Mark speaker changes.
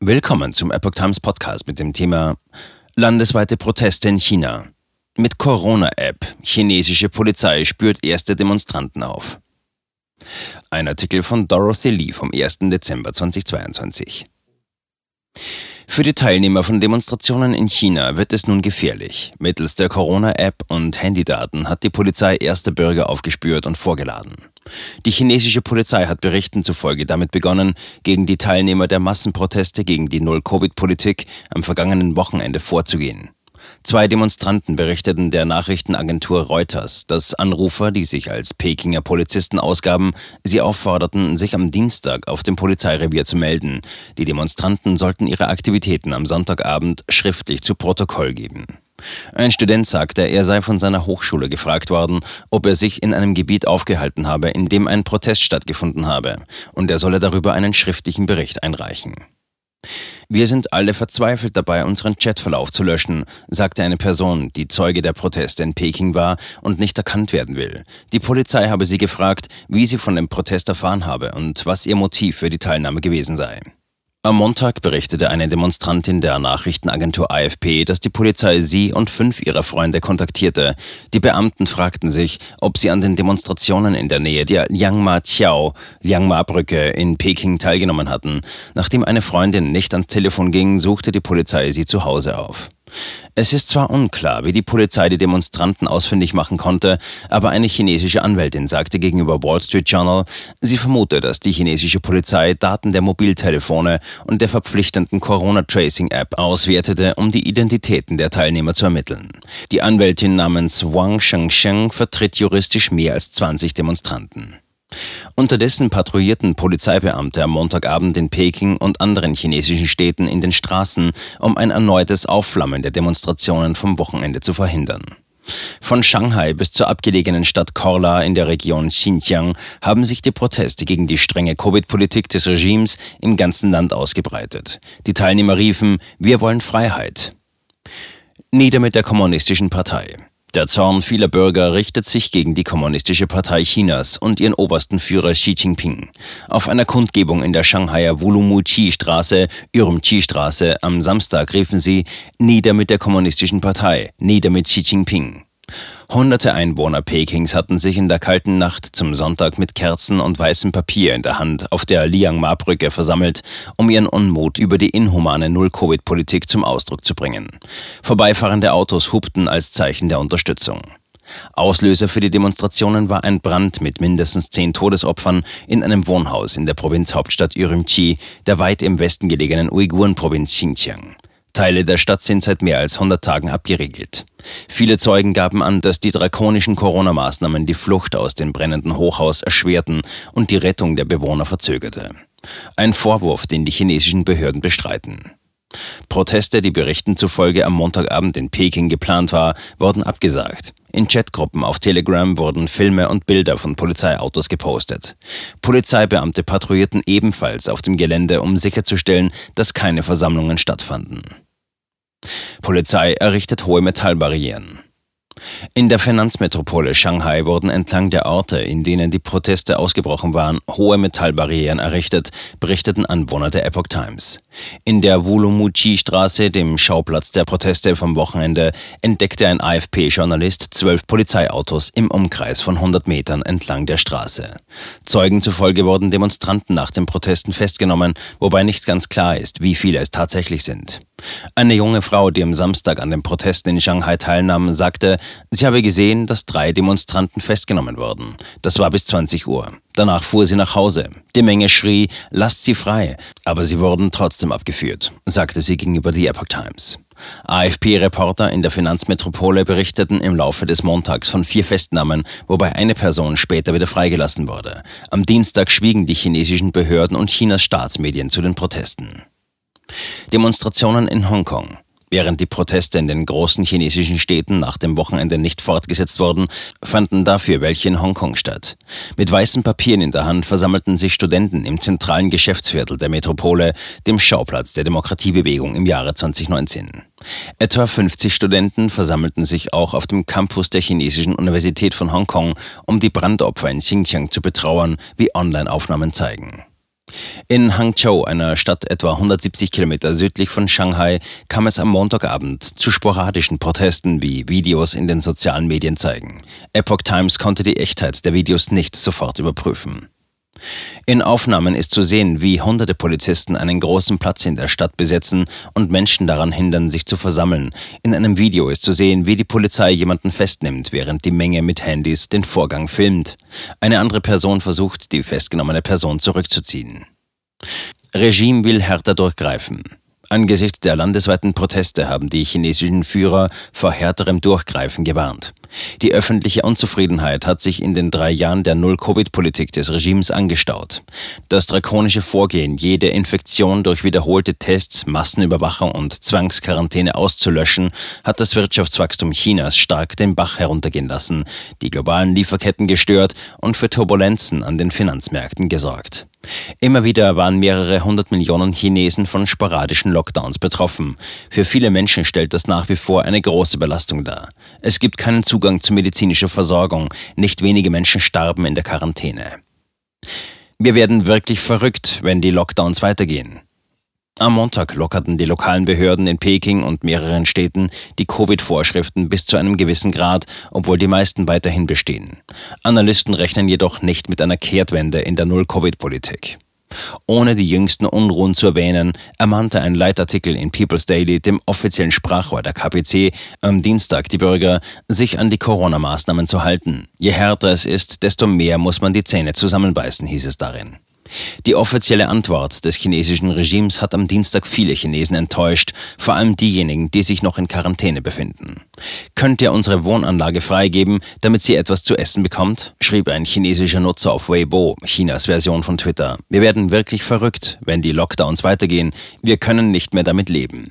Speaker 1: Willkommen zum Epoch Times Podcast mit dem Thema Landesweite Proteste in China. Mit Corona-App. Chinesische Polizei spürt erste Demonstranten auf. Ein Artikel von Dorothy Lee vom 1. Dezember 2022. Für die Teilnehmer von Demonstrationen in China wird es nun gefährlich. Mittels der Corona-App und Handydaten hat die Polizei erste Bürger aufgespürt und vorgeladen. Die chinesische Polizei hat Berichten zufolge damit begonnen, gegen die Teilnehmer der Massenproteste gegen die Null-Covid-Politik am vergangenen Wochenende vorzugehen. Zwei Demonstranten berichteten der Nachrichtenagentur Reuters, dass Anrufer, die sich als Pekinger Polizisten ausgaben, sie aufforderten, sich am Dienstag auf dem Polizeirevier zu melden. Die Demonstranten sollten ihre Aktivitäten am Sonntagabend schriftlich zu Protokoll geben. Ein Student sagte, er sei von seiner Hochschule gefragt worden, ob er sich in einem Gebiet aufgehalten habe, in dem ein Protest stattgefunden habe, und er solle darüber einen schriftlichen Bericht einreichen. Wir sind alle verzweifelt dabei, unseren Chatverlauf zu löschen, sagte eine Person, die Zeuge der Proteste in Peking war und nicht erkannt werden will. Die Polizei habe sie gefragt, wie sie von dem Protest erfahren habe und was ihr Motiv für die Teilnahme gewesen sei. Am Montag berichtete eine Demonstrantin der Nachrichtenagentur AFP, dass die Polizei sie und fünf ihrer Freunde kontaktierte. Die Beamten fragten sich, ob sie an den Demonstrationen in der Nähe der Liangma-Tiao, Liangma-Brücke in Peking teilgenommen hatten. Nachdem eine Freundin nicht ans Telefon ging, suchte die Polizei sie zu Hause auf. Es ist zwar unklar, wie die Polizei die Demonstranten ausfindig machen konnte, aber eine chinesische Anwältin sagte gegenüber Wall Street Journal, sie vermute, dass die chinesische Polizei Daten der Mobiltelefone und der verpflichtenden Corona-Tracing-App auswertete, um die Identitäten der Teilnehmer zu ermitteln. Die Anwältin namens Wang Shengsheng vertritt juristisch mehr als 20 Demonstranten. Unterdessen patrouillierten Polizeibeamte am Montagabend in Peking und anderen chinesischen Städten in den Straßen, um ein erneutes Aufflammen der Demonstrationen vom Wochenende zu verhindern. Von Shanghai bis zur abgelegenen Stadt Korla in der Region Xinjiang haben sich die Proteste gegen die strenge Covid-Politik des Regimes im ganzen Land ausgebreitet. Die Teilnehmer riefen, wir wollen Freiheit. Nieder mit der kommunistischen Partei. Der Zorn vieler Bürger richtet sich gegen die Kommunistische Partei Chinas und ihren obersten Führer Xi Jinping. Auf einer Kundgebung in der Shanghaier Wulumuchi-Straße, Ürümqi-Straße am Samstag riefen sie Nieder mit der Kommunistischen Partei, nieder mit Xi Jinping. Hunderte Einwohner Pekings hatten sich in der kalten Nacht zum Sonntag mit Kerzen und weißem Papier in der Hand auf der Liangma-Brücke versammelt, um ihren Unmut über die inhumane Null-Covid-Politik zum Ausdruck zu bringen. Vorbeifahrende Autos hupten als Zeichen der Unterstützung. Auslöser für die Demonstrationen war ein Brand mit mindestens zehn Todesopfern in einem Wohnhaus in der Provinzhauptstadt Ürümqi, der weit im Westen gelegenen Uiguren-Provinz Xinjiang. Teile der Stadt sind seit mehr als 100 Tagen abgeriegelt. Viele Zeugen gaben an, dass die drakonischen Corona-Maßnahmen die Flucht aus dem brennenden Hochhaus erschwerten und die Rettung der Bewohner verzögerte. Ein Vorwurf, den die chinesischen Behörden bestreiten. Proteste, die Berichten zufolge am Montagabend in Peking geplant war, wurden abgesagt. In Chatgruppen auf Telegram wurden Filme und Bilder von Polizeiautos gepostet. Polizeibeamte patrouillierten ebenfalls auf dem Gelände, um sicherzustellen, dass keine Versammlungen stattfanden. Polizei errichtet hohe Metallbarrieren. In der Finanzmetropole Shanghai wurden entlang der Orte, in denen die Proteste ausgebrochen waren, hohe Metallbarrieren errichtet, berichteten Anwohner der Epoch Times. In der Wulumuchi-Straße, dem Schauplatz der Proteste vom Wochenende, entdeckte ein AFP-Journalist zwölf Polizeiautos im Umkreis von 100 Metern entlang der Straße. Zeugen zufolge wurden Demonstranten nach den Protesten festgenommen, wobei nicht ganz klar ist, wie viele es tatsächlich sind. Eine junge Frau, die am Samstag an den Protesten in Shanghai teilnahm, sagte, sie habe gesehen, dass drei Demonstranten festgenommen wurden. Das war bis 20 Uhr. Danach fuhr sie nach Hause. Die Menge schrie, lasst sie frei, aber sie wurden trotzdem abgeführt, sagte sie gegenüber The Epoch Times. AFP-Reporter in der Finanzmetropole berichteten im Laufe des Montags von vier Festnahmen, wobei eine Person später wieder freigelassen wurde. Am Dienstag schwiegen die chinesischen Behörden und Chinas Staatsmedien zu den Protesten. Demonstrationen in Hongkong. Während die Proteste in den großen chinesischen Städten nach dem Wochenende nicht fortgesetzt wurden, fanden dafür welche in Hongkong statt. Mit weißen Papieren in der Hand versammelten sich Studenten im zentralen Geschäftsviertel der Metropole, dem Schauplatz der Demokratiebewegung im Jahre 2019. Etwa 50 Studenten versammelten sich auch auf dem Campus der chinesischen Universität von Hongkong, um die Brandopfer in Xinjiang zu betrauern, wie Online-Aufnahmen zeigen. In Hangzhou, einer Stadt etwa 170 Kilometer südlich von Shanghai, kam es am Montagabend zu sporadischen Protesten, wie Videos in den sozialen Medien zeigen. Epoch Times konnte die Echtheit der Videos nicht sofort überprüfen. In Aufnahmen ist zu sehen, wie hunderte Polizisten einen großen Platz in der Stadt besetzen und Menschen daran hindern, sich zu versammeln. In einem Video ist zu sehen, wie die Polizei jemanden festnimmt, während die Menge mit Handys den Vorgang filmt. Eine andere Person versucht, die festgenommene Person zurückzuziehen. Regime will härter durchgreifen. Angesichts der landesweiten Proteste haben die chinesischen Führer vor härterem Durchgreifen gewarnt. Die öffentliche Unzufriedenheit hat sich in den drei Jahren der Null-Covid-Politik des Regimes angestaut. Das drakonische Vorgehen, jede Infektion durch wiederholte Tests, Massenüberwachung und Zwangsquarantäne auszulöschen, hat das Wirtschaftswachstum Chinas stark den Bach heruntergehen lassen, die globalen Lieferketten gestört und für Turbulenzen an den Finanzmärkten gesorgt. Immer wieder waren mehrere hundert Millionen Chinesen von sporadischen Lockdowns betroffen. Für viele Menschen stellt das nach wie vor eine große Belastung dar. Es gibt keinen Zugang zu medizinischer Versorgung. Nicht wenige Menschen starben in der Quarantäne. Wir werden wirklich verrückt, wenn die Lockdowns weitergehen. Am Montag lockerten die lokalen Behörden in Peking und mehreren Städten die Covid-Vorschriften bis zu einem gewissen Grad, obwohl die meisten weiterhin bestehen. Analysten rechnen jedoch nicht mit einer Kehrtwende in der Null-Covid-Politik. Ohne die jüngsten Unruhen zu erwähnen, ermahnte ein Leitartikel in People's Daily, dem offiziellen Sprachrohr der KPC, am Dienstag die Bürger, sich an die Corona-Maßnahmen zu halten. Je härter es ist, desto mehr muss man die Zähne zusammenbeißen, hieß es darin. Die offizielle Antwort des chinesischen Regimes hat am Dienstag viele Chinesen enttäuscht, vor allem diejenigen, die sich noch in Quarantäne befinden. Könnt ihr unsere Wohnanlage freigeben, damit sie etwas zu essen bekommt? schrieb ein chinesischer Nutzer auf Weibo, Chinas Version von Twitter. Wir werden wirklich verrückt, wenn die Lockdowns weitergehen. Wir können nicht mehr damit leben.